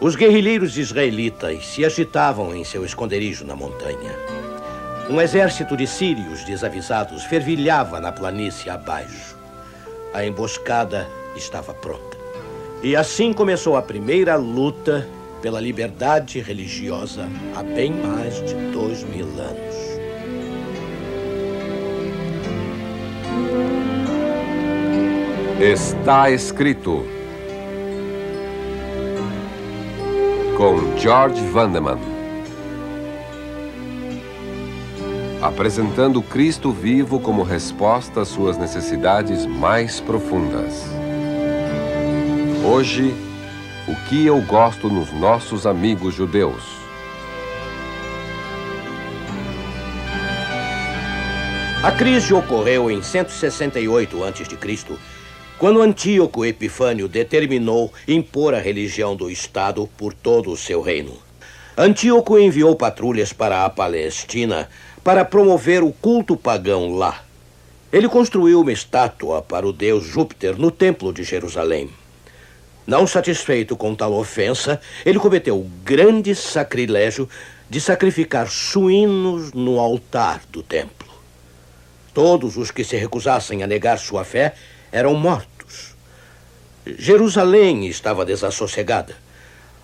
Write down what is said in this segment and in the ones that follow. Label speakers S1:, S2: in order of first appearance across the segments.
S1: Os guerrilheiros israelitas se agitavam em seu esconderijo na montanha. Um exército de sírios desavisados fervilhava na planície abaixo. A emboscada estava pronta. E assim começou a primeira luta pela liberdade religiosa há bem mais de dois mil anos.
S2: Está escrito com George Vandeman. Apresentando Cristo vivo como resposta às suas necessidades mais profundas. Hoje, o que eu gosto nos nossos amigos judeus.
S1: A crise ocorreu em 168 a.C quando Antíoco Epifânio determinou impor a religião do Estado por todo o seu reino. Antíoco enviou patrulhas para a Palestina para promover o culto pagão lá. Ele construiu uma estátua para o deus Júpiter no Templo de Jerusalém. Não satisfeito com tal ofensa, ele cometeu o grande sacrilégio de sacrificar suínos no altar do templo. Todos os que se recusassem a negar sua fé eram mortos. Jerusalém estava desassossegada.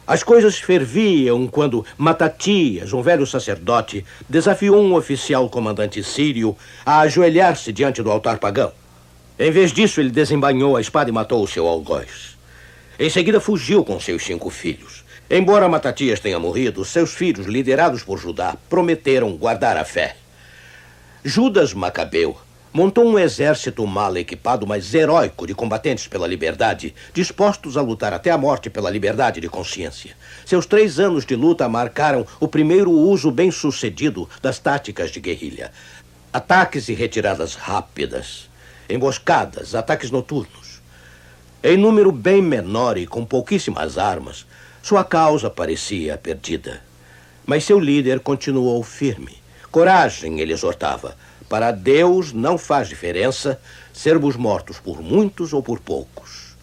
S1: As coisas ferviam quando Matatias, um velho sacerdote, desafiou um oficial comandante sírio a ajoelhar-se diante do altar pagão. Em vez disso, ele desembainhou a espada e matou o seu algoz. Em seguida, fugiu com seus cinco filhos. Embora Matatias tenha morrido, seus filhos, liderados por Judá, prometeram guardar a fé. Judas Macabeu montou um exército mal equipado, mas heróico de combatentes pela liberdade, dispostos a lutar até a morte pela liberdade de consciência. Seus três anos de luta marcaram o primeiro uso bem-sucedido das táticas de guerrilha. Ataques e retiradas rápidas, emboscadas, ataques noturnos. Em número bem menor e com pouquíssimas armas, sua causa parecia perdida. Mas seu líder continuou firme. Coragem, ele exortava para Deus não faz diferença sermos mortos por muitos ou por poucos.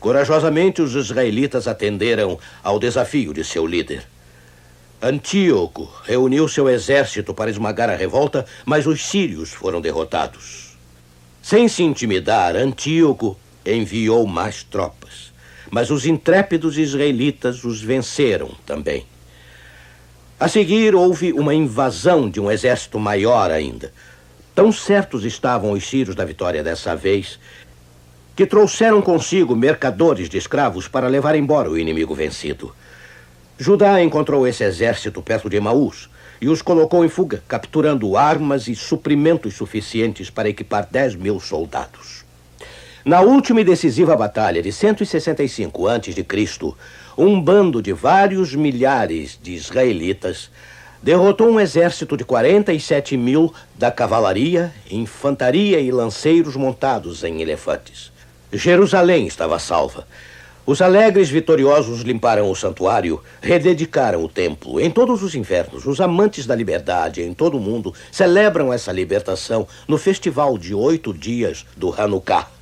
S1: Corajosamente, os israelitas atenderam ao desafio de seu líder. Antíoco reuniu seu exército para esmagar a revolta, mas os sírios foram derrotados. Sem se intimidar, Antíoco enviou mais tropas, mas os intrépidos israelitas os venceram também. A seguir, houve uma invasão de um exército maior ainda. Tão certos estavam os sírios da vitória dessa vez que trouxeram consigo mercadores de escravos para levar embora o inimigo vencido. Judá encontrou esse exército perto de Emaús e os colocou em fuga, capturando armas e suprimentos suficientes para equipar 10 mil soldados. Na última e decisiva batalha de 165 a.C., um bando de vários milhares de israelitas derrotou um exército de 47 mil da cavalaria, infantaria e lanceiros montados em elefantes. Jerusalém estava salva. Os alegres vitoriosos limparam o santuário, rededicaram o templo. Em todos os invernos, os amantes da liberdade em todo o mundo celebram essa libertação no festival de oito dias do Hanukkah.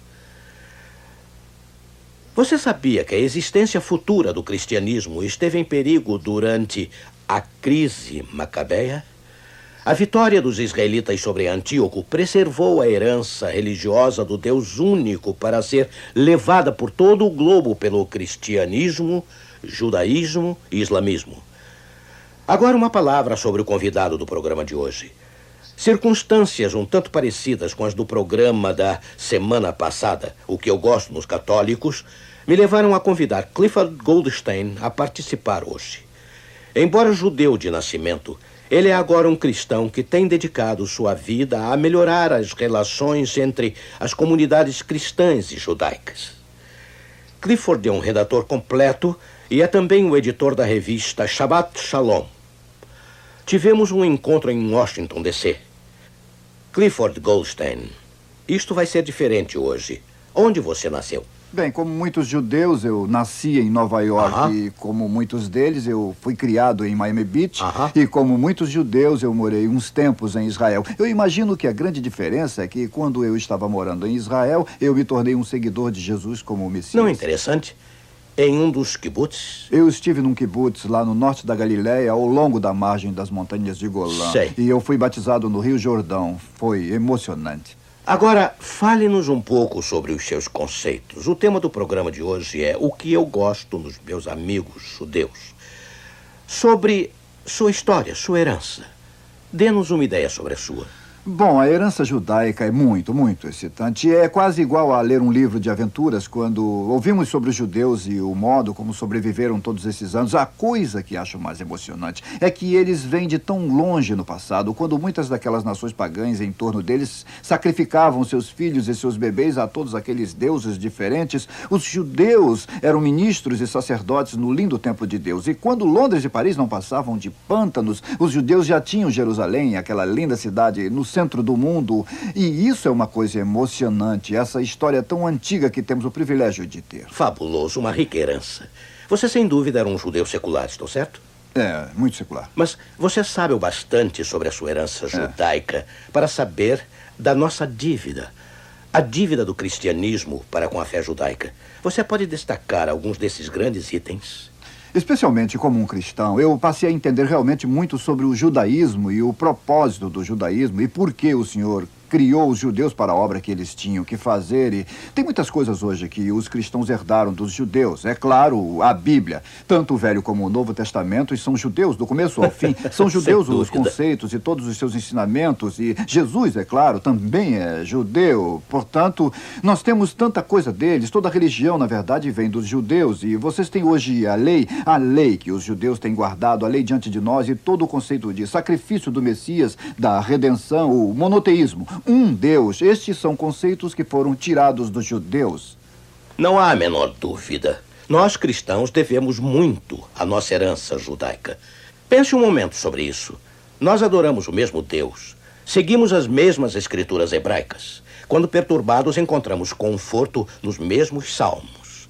S1: Você sabia que a existência futura do cristianismo esteve em perigo durante a crise macabeia? A vitória dos israelitas sobre Antíoco preservou a herança religiosa do Deus único para ser levada por todo o globo pelo cristianismo, judaísmo e islamismo. Agora, uma palavra sobre o convidado do programa de hoje. Circunstâncias um tanto parecidas com as do programa da semana passada, o que eu gosto nos católicos, me levaram a convidar Clifford Goldstein a participar hoje. Embora judeu de nascimento, ele é agora um cristão que tem dedicado sua vida a melhorar as relações entre as comunidades cristãs e judaicas. Clifford é um redator completo e é também o editor da revista Shabbat Shalom. Tivemos um encontro em Washington, D.C. Clifford Goldstein, isto vai ser diferente hoje. Onde você nasceu?
S3: Bem, como muitos judeus, eu nasci em Nova York uh -huh. e como muitos deles, eu fui criado em Miami Beach uh -huh. e como muitos judeus, eu morei uns tempos em Israel. Eu imagino que a grande diferença é que quando eu estava morando em Israel, eu me tornei um seguidor de Jesus como Messias.
S1: Não é interessante? Em um dos kibbutz?
S3: Eu estive num kibbutz lá no norte da Galiléia, ao longo da margem das montanhas de Golã.
S1: Sei.
S3: E eu fui batizado no Rio Jordão. Foi emocionante.
S1: Agora, fale-nos um pouco sobre os seus conceitos. O tema do programa de hoje é o que eu gosto nos meus amigos judeus. Sobre sua história, sua herança. Dê-nos uma ideia sobre a sua.
S3: Bom, a herança judaica é muito, muito excitante. É quase igual a ler um livro de aventuras quando ouvimos sobre os judeus e o modo como sobreviveram todos esses anos. A coisa que acho mais emocionante é que eles vêm de tão longe no passado, quando muitas daquelas nações pagãs em torno deles sacrificavam seus filhos e seus bebês a todos aqueles deuses diferentes. Os judeus eram ministros e sacerdotes no lindo templo de Deus. E quando Londres e Paris não passavam de pântanos, os judeus já tinham Jerusalém, aquela linda cidade no centro do mundo. E isso é uma coisa emocionante, essa história tão antiga que temos o privilégio de ter.
S1: Fabuloso, uma rica herança. Você, sem dúvida, era um judeu secular, estou certo?
S3: É, muito secular.
S1: Mas você sabe o bastante sobre a sua herança judaica é. para saber da nossa dívida. A dívida do cristianismo para com a fé judaica. Você pode destacar alguns desses grandes itens?
S3: Especialmente como um cristão, eu passei a entender realmente muito sobre o judaísmo e o propósito do judaísmo e por que o Senhor criou os judeus para a obra que eles tinham que fazer. E tem muitas coisas hoje que os cristãos herdaram dos judeus. É claro, a Bíblia, tanto o Velho como o Novo Testamento, são judeus do começo ao fim. São judeus os conceitos e todos os seus ensinamentos. E Jesus, é claro, também é judeu. Portanto, nós temos tanta coisa deles. Toda a religião, na verdade, vem dos judeus. E vocês têm hoje a lei, a lei que os judeus têm guardado, a lei diante de nós e todo o conceito de sacrifício do Messias, da redenção, o monoteísmo um Deus. Estes são conceitos que foram tirados dos judeus.
S1: Não há a menor dúvida. Nós cristãos devemos muito à nossa herança judaica. Pense um momento sobre isso. Nós adoramos o mesmo Deus. Seguimos as mesmas escrituras hebraicas. Quando perturbados, encontramos conforto nos mesmos salmos.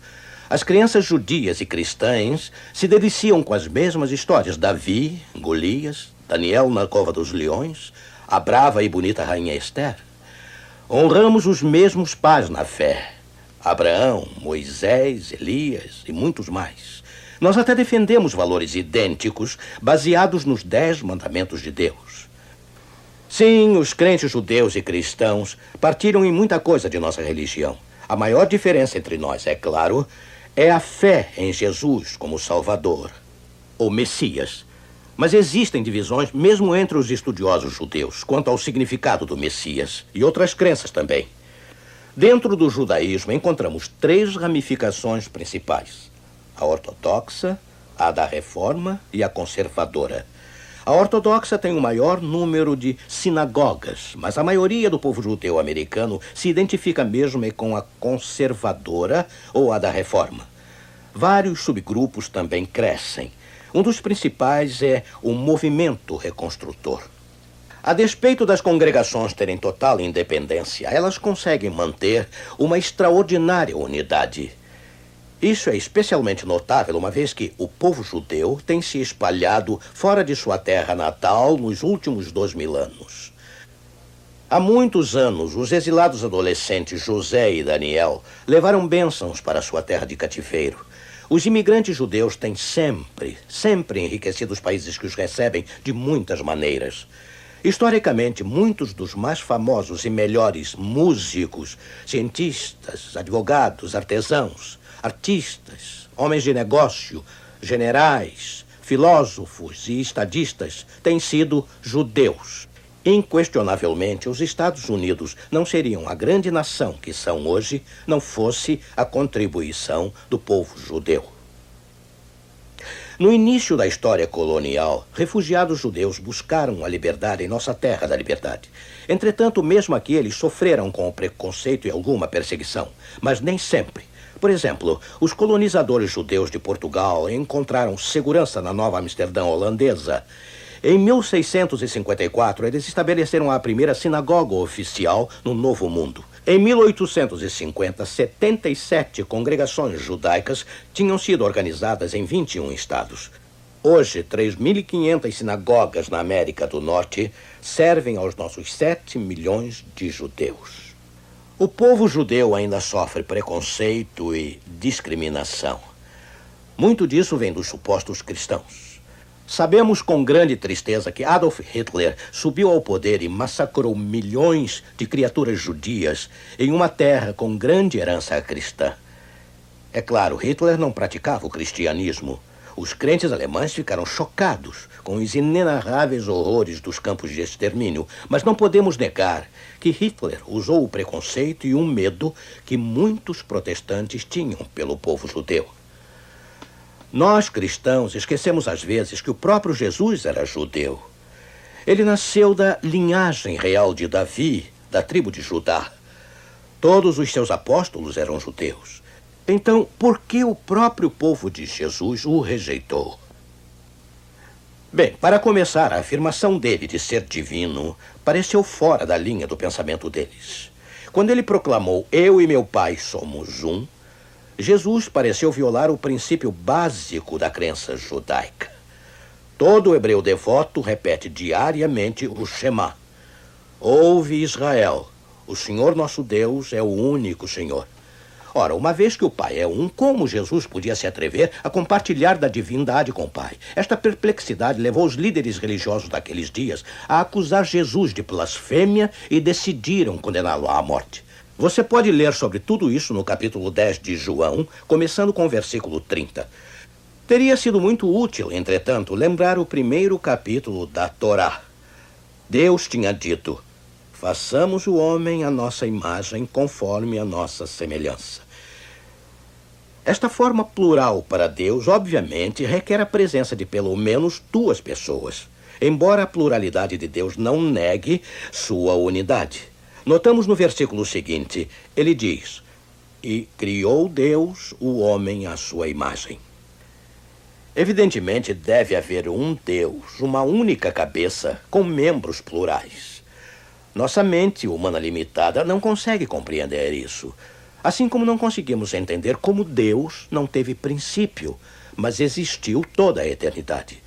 S1: As crianças judias e cristãs se deliciam com as mesmas histórias. Davi, Golias, Daniel na cova dos leões, a brava e bonita rainha Esther. Honramos os mesmos pais na fé: Abraão, Moisés, Elias e muitos mais. Nós até defendemos valores idênticos baseados nos dez mandamentos de Deus. Sim, os crentes judeus e cristãos partiram em muita coisa de nossa religião. A maior diferença entre nós, é claro, é a fé em Jesus como Salvador, ou Messias, mas existem divisões, mesmo entre os estudiosos judeus, quanto ao significado do Messias e outras crenças também. Dentro do judaísmo encontramos três ramificações principais: a ortodoxa, a da reforma e a conservadora. A ortodoxa tem o maior número de sinagogas, mas a maioria do povo judeu americano se identifica mesmo com a conservadora ou a da reforma. Vários subgrupos também crescem. Um dos principais é o movimento reconstrutor. A despeito das congregações terem total independência, elas conseguem manter uma extraordinária unidade. Isso é especialmente notável uma vez que o povo judeu tem se espalhado fora de sua terra natal nos últimos dois mil anos. Há muitos anos, os exilados adolescentes José e Daniel levaram bênçãos para sua terra de cativeiro. Os imigrantes judeus têm sempre, sempre enriquecido os países que os recebem de muitas maneiras. Historicamente, muitos dos mais famosos e melhores músicos, cientistas, advogados, artesãos, artistas, homens de negócio, generais, filósofos e estadistas têm sido judeus. Inquestionavelmente, os Estados Unidos não seriam a grande nação que são hoje não fosse a contribuição do povo judeu. No início da história colonial, refugiados judeus buscaram a liberdade em nossa terra da liberdade. Entretanto, mesmo aqui, eles sofreram com o preconceito e alguma perseguição, mas nem sempre. Por exemplo, os colonizadores judeus de Portugal encontraram segurança na Nova Amsterdã holandesa em 1654, eles estabeleceram a primeira sinagoga oficial no Novo Mundo. Em 1850, 77 congregações judaicas tinham sido organizadas em 21 estados. Hoje, 3.500 sinagogas na América do Norte servem aos nossos 7 milhões de judeus. O povo judeu ainda sofre preconceito e discriminação. Muito disso vem dos supostos cristãos. Sabemos com grande tristeza que Adolf Hitler subiu ao poder e massacrou milhões de criaturas judias em uma terra com grande herança cristã. É claro, Hitler não praticava o cristianismo. Os crentes alemães ficaram chocados com os inenarráveis horrores dos campos de extermínio, mas não podemos negar que Hitler usou o preconceito e o medo que muitos protestantes tinham pelo povo judeu. Nós, cristãos, esquecemos às vezes que o próprio Jesus era judeu. Ele nasceu da linhagem real de Davi, da tribo de Judá. Todos os seus apóstolos eram judeus. Então, por que o próprio povo de Jesus o rejeitou? Bem, para começar, a afirmação dele de ser divino pareceu fora da linha do pensamento deles. Quando ele proclamou: Eu e meu Pai somos um, Jesus pareceu violar o princípio básico da crença judaica. Todo hebreu devoto repete diariamente o Shema. Ouve Israel, o Senhor nosso Deus é o único Senhor. Ora, uma vez que o Pai é um, como Jesus podia se atrever a compartilhar da divindade com o Pai? Esta perplexidade levou os líderes religiosos daqueles dias a acusar Jesus de blasfêmia e decidiram condená-lo à morte. Você pode ler sobre tudo isso no capítulo 10 de João, começando com o versículo 30. Teria sido muito útil, entretanto, lembrar o primeiro capítulo da Torá. Deus tinha dito: Façamos o homem à nossa imagem, conforme a nossa semelhança. Esta forma plural para Deus, obviamente, requer a presença de pelo menos duas pessoas, embora a pluralidade de Deus não negue sua unidade. Notamos no versículo seguinte, ele diz: E criou Deus o homem à sua imagem. Evidentemente, deve haver um Deus, uma única cabeça, com membros plurais. Nossa mente humana limitada não consegue compreender isso. Assim como não conseguimos entender como Deus não teve princípio, mas existiu toda a eternidade.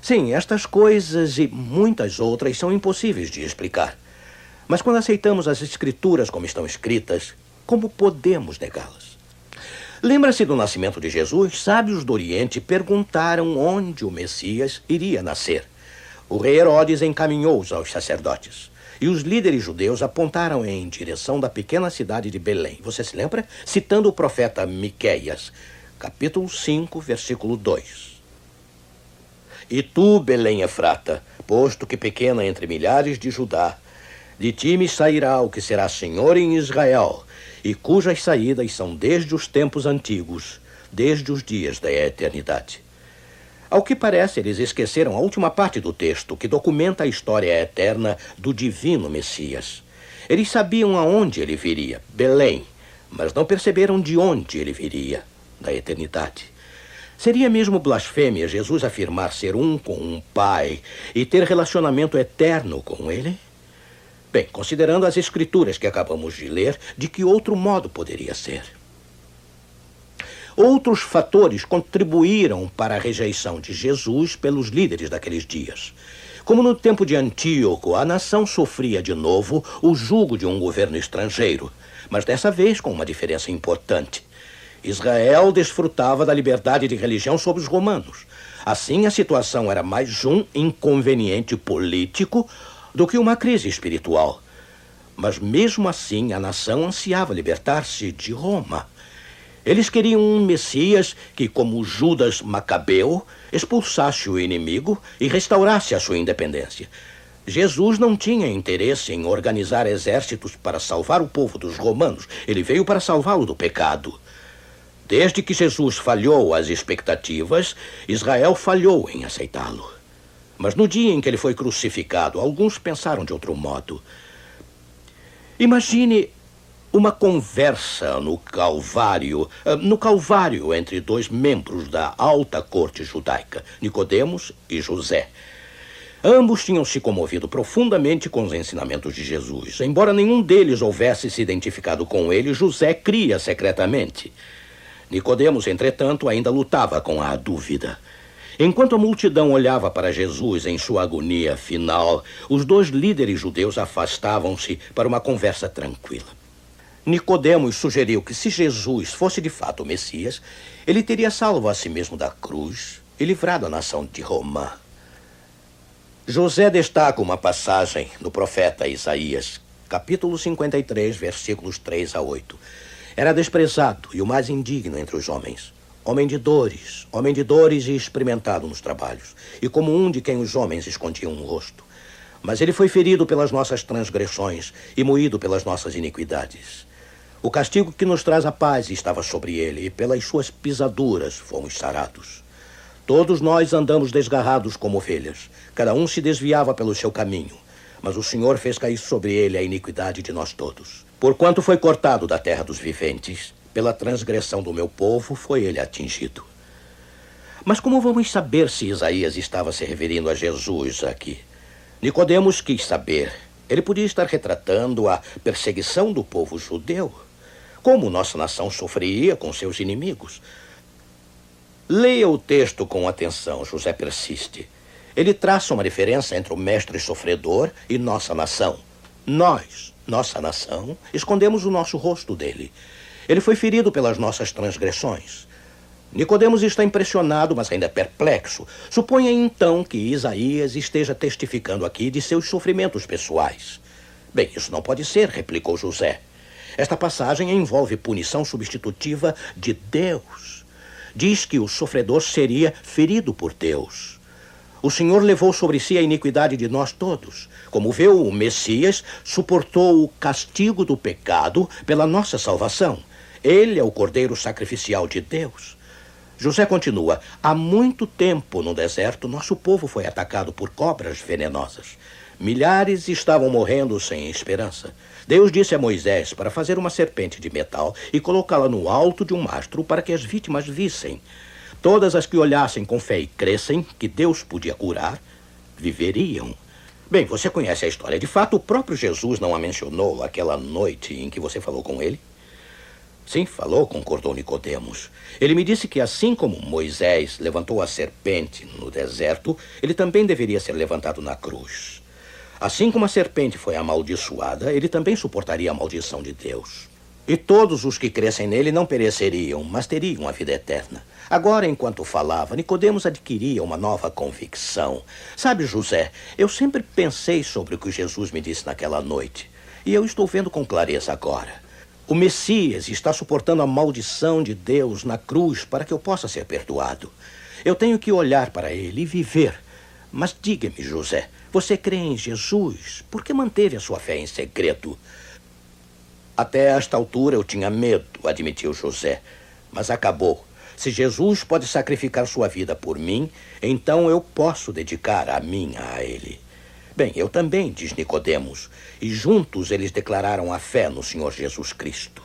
S1: Sim, estas coisas e muitas outras são impossíveis de explicar. Mas quando aceitamos as Escrituras como estão escritas, como podemos negá-las? Lembra-se do nascimento de Jesus? Sábios do Oriente perguntaram onde o Messias iria nascer. O rei Herodes encaminhou-os aos sacerdotes. E os líderes judeus apontaram em direção da pequena cidade de Belém. Você se lembra? Citando o profeta Miqueias, capítulo 5, versículo 2. E tu, Belém Efrata, posto que pequena entre milhares de Judá, de ti me sairá o que será senhor em Israel, e cujas saídas são desde os tempos antigos, desde os dias da eternidade. Ao que parece, eles esqueceram a última parte do texto, que documenta a história eterna do divino Messias. Eles sabiam aonde ele viria, Belém, mas não perceberam de onde ele viria, da eternidade. Seria mesmo blasfêmia Jesus afirmar ser um com um pai e ter relacionamento eterno com ele? Bem, considerando as escrituras que acabamos de ler, de que outro modo poderia ser? Outros fatores contribuíram para a rejeição de Jesus pelos líderes daqueles dias. Como no tempo de Antíoco, a nação sofria de novo o jugo de um governo estrangeiro, mas dessa vez com uma diferença importante. Israel desfrutava da liberdade de religião sobre os romanos. Assim, a situação era mais um inconveniente político do que uma crise espiritual. Mas mesmo assim, a nação ansiava libertar-se de Roma. Eles queriam um Messias que, como Judas Macabeu, expulsasse o inimigo e restaurasse a sua independência. Jesus não tinha interesse em organizar exércitos para salvar o povo dos romanos. Ele veio para salvá-lo do pecado. Desde que Jesus falhou as expectativas, Israel falhou em aceitá-lo. Mas no dia em que ele foi crucificado, alguns pensaram de outro modo. Imagine uma conversa no Calvário, eh, no Calvário entre dois membros da alta corte judaica, Nicodemos e José. Ambos tinham se comovido profundamente com os ensinamentos de Jesus. Embora nenhum deles houvesse se identificado com ele, José cria secretamente. Nicodemos, entretanto, ainda lutava com a dúvida. Enquanto a multidão olhava para Jesus em sua agonia final, os dois líderes judeus afastavam-se para uma conversa tranquila. Nicodemos sugeriu que se Jesus fosse de fato o Messias, ele teria salvo a si mesmo da cruz e livrado a nação de Roma. José destaca uma passagem no profeta Isaías, capítulo 53, versículos 3 a 8. Era desprezado e o mais indigno entre os homens. Homem de dores, homem de dores e experimentado nos trabalhos, e como um de quem os homens escondiam o rosto. Mas ele foi ferido pelas nossas transgressões e moído pelas nossas iniquidades. O castigo que nos traz a paz estava sobre ele, e pelas suas pisaduras fomos sarados. Todos nós andamos desgarrados como ovelhas. Cada um se desviava pelo seu caminho. Mas o Senhor fez cair sobre ele a iniquidade de nós todos. Porquanto foi cortado da terra dos viventes, pela transgressão do meu povo foi ele atingido. Mas como vamos saber se Isaías estava se referindo a Jesus aqui? Nicodemos quis saber. Ele podia estar retratando a perseguição do povo judeu. Como nossa nação sofreria com seus inimigos. Leia o texto com atenção, José persiste. Ele traça uma diferença entre o mestre sofredor e nossa nação. Nós, nossa nação, escondemos o nosso rosto dele. Ele foi ferido pelas nossas transgressões. Nicodemos está impressionado, mas ainda perplexo. Suponha então que Isaías esteja testificando aqui de seus sofrimentos pessoais. Bem, isso não pode ser, replicou José. Esta passagem envolve punição substitutiva de Deus diz que o sofredor seria ferido por Deus. O Senhor levou sobre si a iniquidade de nós todos. Como viu, o Messias suportou o castigo do pecado pela nossa salvação. Ele é o cordeiro sacrificial de Deus. José continua: Há muito tempo no deserto, nosso povo foi atacado por cobras venenosas. Milhares estavam morrendo sem esperança. Deus disse a Moisés para fazer uma serpente de metal e colocá-la no alto de um mastro para que as vítimas vissem. Todas as que olhassem com fé e crescem que Deus podia curar, viveriam. Bem, você conhece a história. De fato, o próprio Jesus não a mencionou aquela noite em que você falou com ele? Sim, falou, concordou Nicodemos. Ele me disse que assim como Moisés levantou a serpente no deserto, ele também deveria ser levantado na cruz. Assim como a serpente foi amaldiçoada, ele também suportaria a maldição de Deus. E todos os que crescem nele não pereceriam, mas teriam a vida eterna. Agora, enquanto falava, Nicodemos adquiria uma nova convicção. Sabe, José, eu sempre pensei sobre o que Jesus me disse naquela noite. E eu estou vendo com clareza agora. O Messias está suportando a maldição de Deus na cruz para que eu possa ser perdoado. Eu tenho que olhar para ele e viver. Mas diga-me, José, você crê em Jesus? Por que manteve a sua fé em segredo? Até esta altura eu tinha medo, admitiu José. Mas acabou. Se Jesus pode sacrificar sua vida por mim, então eu posso dedicar a minha a ele. Bem, eu também, diz Nicodemos, e juntos eles declararam a fé no Senhor Jesus Cristo.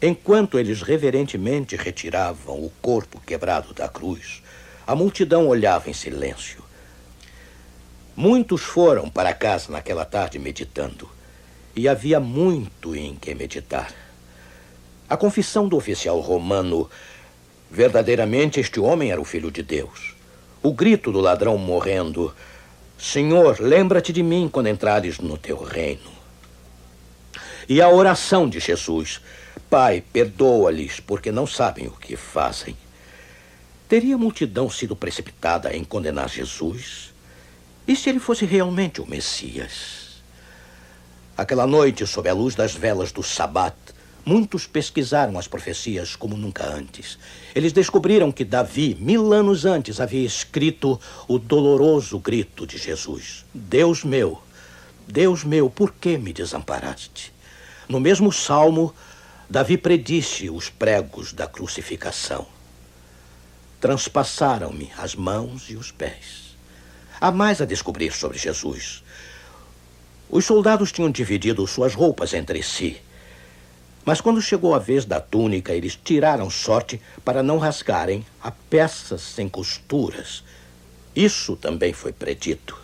S1: Enquanto eles reverentemente retiravam o corpo quebrado da cruz, a multidão olhava em silêncio. Muitos foram para casa naquela tarde meditando. E havia muito em que meditar. A confissão do oficial romano. Verdadeiramente este homem era o filho de Deus. O grito do ladrão morrendo. Senhor, lembra-te de mim quando entrares no teu reino. E a oração de Jesus. Pai, perdoa-lhes, porque não sabem o que fazem. Teria a multidão sido precipitada em condenar Jesus? E se ele fosse realmente o Messias? Aquela noite, sob a luz das velas do Sabat, muitos pesquisaram as profecias como nunca antes. Eles descobriram que Davi, mil anos antes, havia escrito o doloroso grito de Jesus: Deus meu, Deus meu, por que me desamparaste? No mesmo salmo, Davi predisse os pregos da crucificação. Transpassaram-me as mãos e os pés. Há mais a descobrir sobre Jesus. Os soldados tinham dividido suas roupas entre si. Mas quando chegou a vez da túnica, eles tiraram sorte para não rasgarem a peças sem costuras. Isso também foi predito.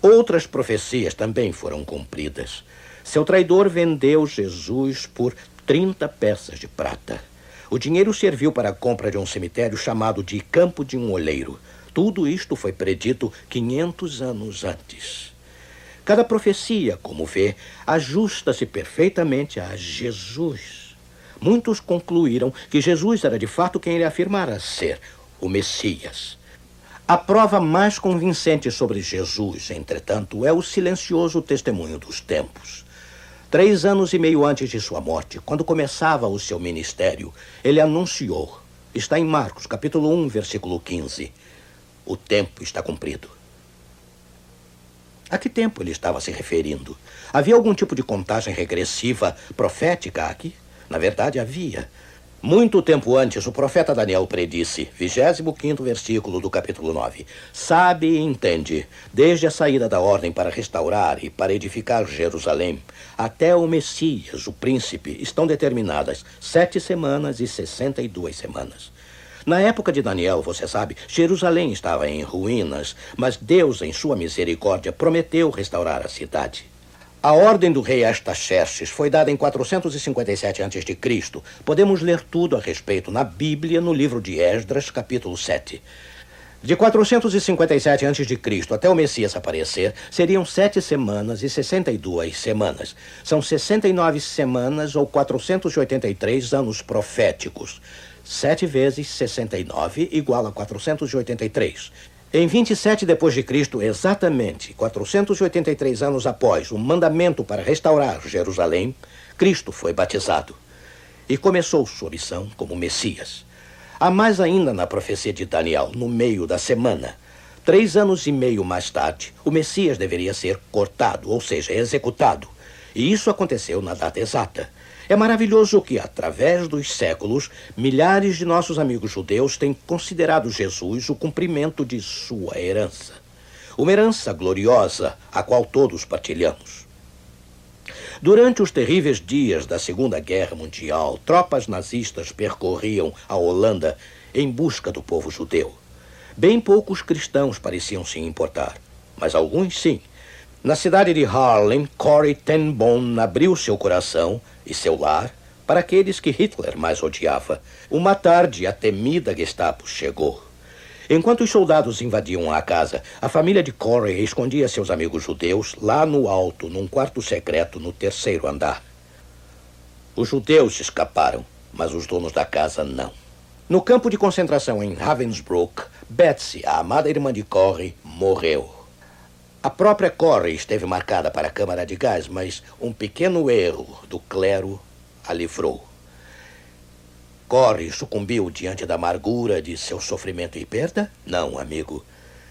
S1: Outras profecias também foram cumpridas. Seu traidor vendeu Jesus por 30 peças de prata. O dinheiro serviu para a compra de um cemitério chamado de Campo de um Oleiro. Tudo isto foi predito 500 anos antes. Cada profecia, como vê, ajusta-se perfeitamente a Jesus. Muitos concluíram que Jesus era de fato quem ele afirmara ser, o Messias. A prova mais convincente sobre Jesus, entretanto, é o silencioso testemunho dos tempos. Três anos e meio antes de sua morte, quando começava o seu ministério, ele anunciou, está em Marcos, capítulo 1, versículo 15, o tempo está cumprido. A que tempo ele estava se referindo? Havia algum tipo de contagem regressiva profética aqui? Na verdade, havia. Muito tempo antes, o profeta Daniel predisse, 25 versículo do capítulo 9: Sabe e entende, desde a saída da ordem para restaurar e para edificar Jerusalém, até o Messias, o príncipe, estão determinadas sete semanas e sessenta e duas semanas. Na época de Daniel, você sabe, Jerusalém estava em ruínas, mas Deus, em sua misericórdia, prometeu restaurar a cidade. A ordem do rei Astaxerxes foi dada em 457 a.C. Podemos ler tudo a respeito na Bíblia, no livro de Esdras, capítulo 7. De 457 a.C. até o Messias aparecer, seriam sete semanas e 62 semanas. São 69 semanas ou 483 anos proféticos. 7 vezes 69 igual a 483. Em 27 depois de Cristo, exatamente 483 anos após o mandamento para restaurar Jerusalém, Cristo foi batizado e começou sua missão como Messias. Há mais ainda na profecia de Daniel, no meio da semana. Três anos e meio mais tarde, o Messias deveria ser cortado, ou seja, executado. E isso aconteceu na data exata. É maravilhoso que, através dos séculos, milhares de nossos amigos judeus têm considerado Jesus o cumprimento de sua herança. Uma herança gloriosa, a qual todos partilhamos. Durante os terríveis dias da Segunda Guerra Mundial, tropas nazistas percorriam a Holanda em busca do povo judeu. Bem poucos cristãos pareciam se importar, mas alguns sim. Na cidade de Harlem, Corey ten Boom abriu seu coração e seu lar para aqueles que Hitler mais odiava. Uma tarde, a temida Gestapo chegou. Enquanto os soldados invadiam a casa, a família de Corey escondia seus amigos judeus lá no alto, num quarto secreto no terceiro andar. Os judeus escaparam, mas os donos da casa não. No campo de concentração em Ravensbrück, Betsy, a amada irmã de Corey, morreu. A própria Corey esteve marcada para a câmara de gás, mas um pequeno erro do clero a livrou. Corey sucumbiu diante da amargura de seu sofrimento e perda? Não, amigo.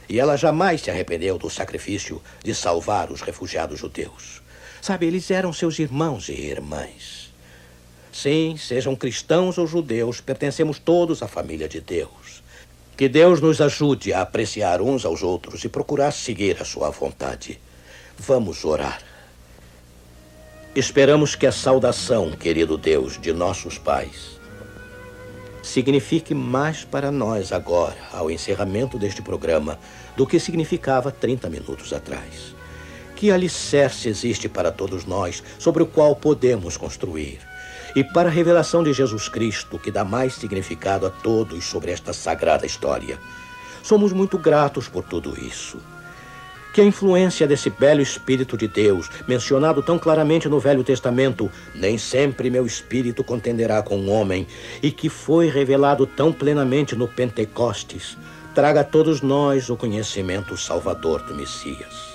S1: E ela jamais se arrependeu do sacrifício de salvar os refugiados judeus. Sabe, eles eram seus irmãos e irmãs. Sim, sejam cristãos ou judeus, pertencemos todos à família de Deus. Que Deus nos ajude a apreciar uns aos outros e procurar seguir a sua vontade. Vamos orar. Esperamos que a saudação, querido Deus, de nossos pais, signifique mais para nós agora, ao encerramento deste programa, do que significava 30 minutos atrás. Que alicerce existe para todos nós sobre o qual podemos construir? E para a revelação de Jesus Cristo, que dá mais significado a todos sobre esta sagrada história. Somos muito gratos por tudo isso. Que a influência desse belo Espírito de Deus, mencionado tão claramente no Velho Testamento, nem sempre meu espírito contenderá com o homem, e que foi revelado tão plenamente no Pentecostes, traga a todos nós o conhecimento salvador do Messias.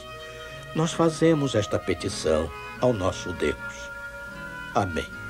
S1: Nós fazemos esta petição ao nosso Deus. Amém.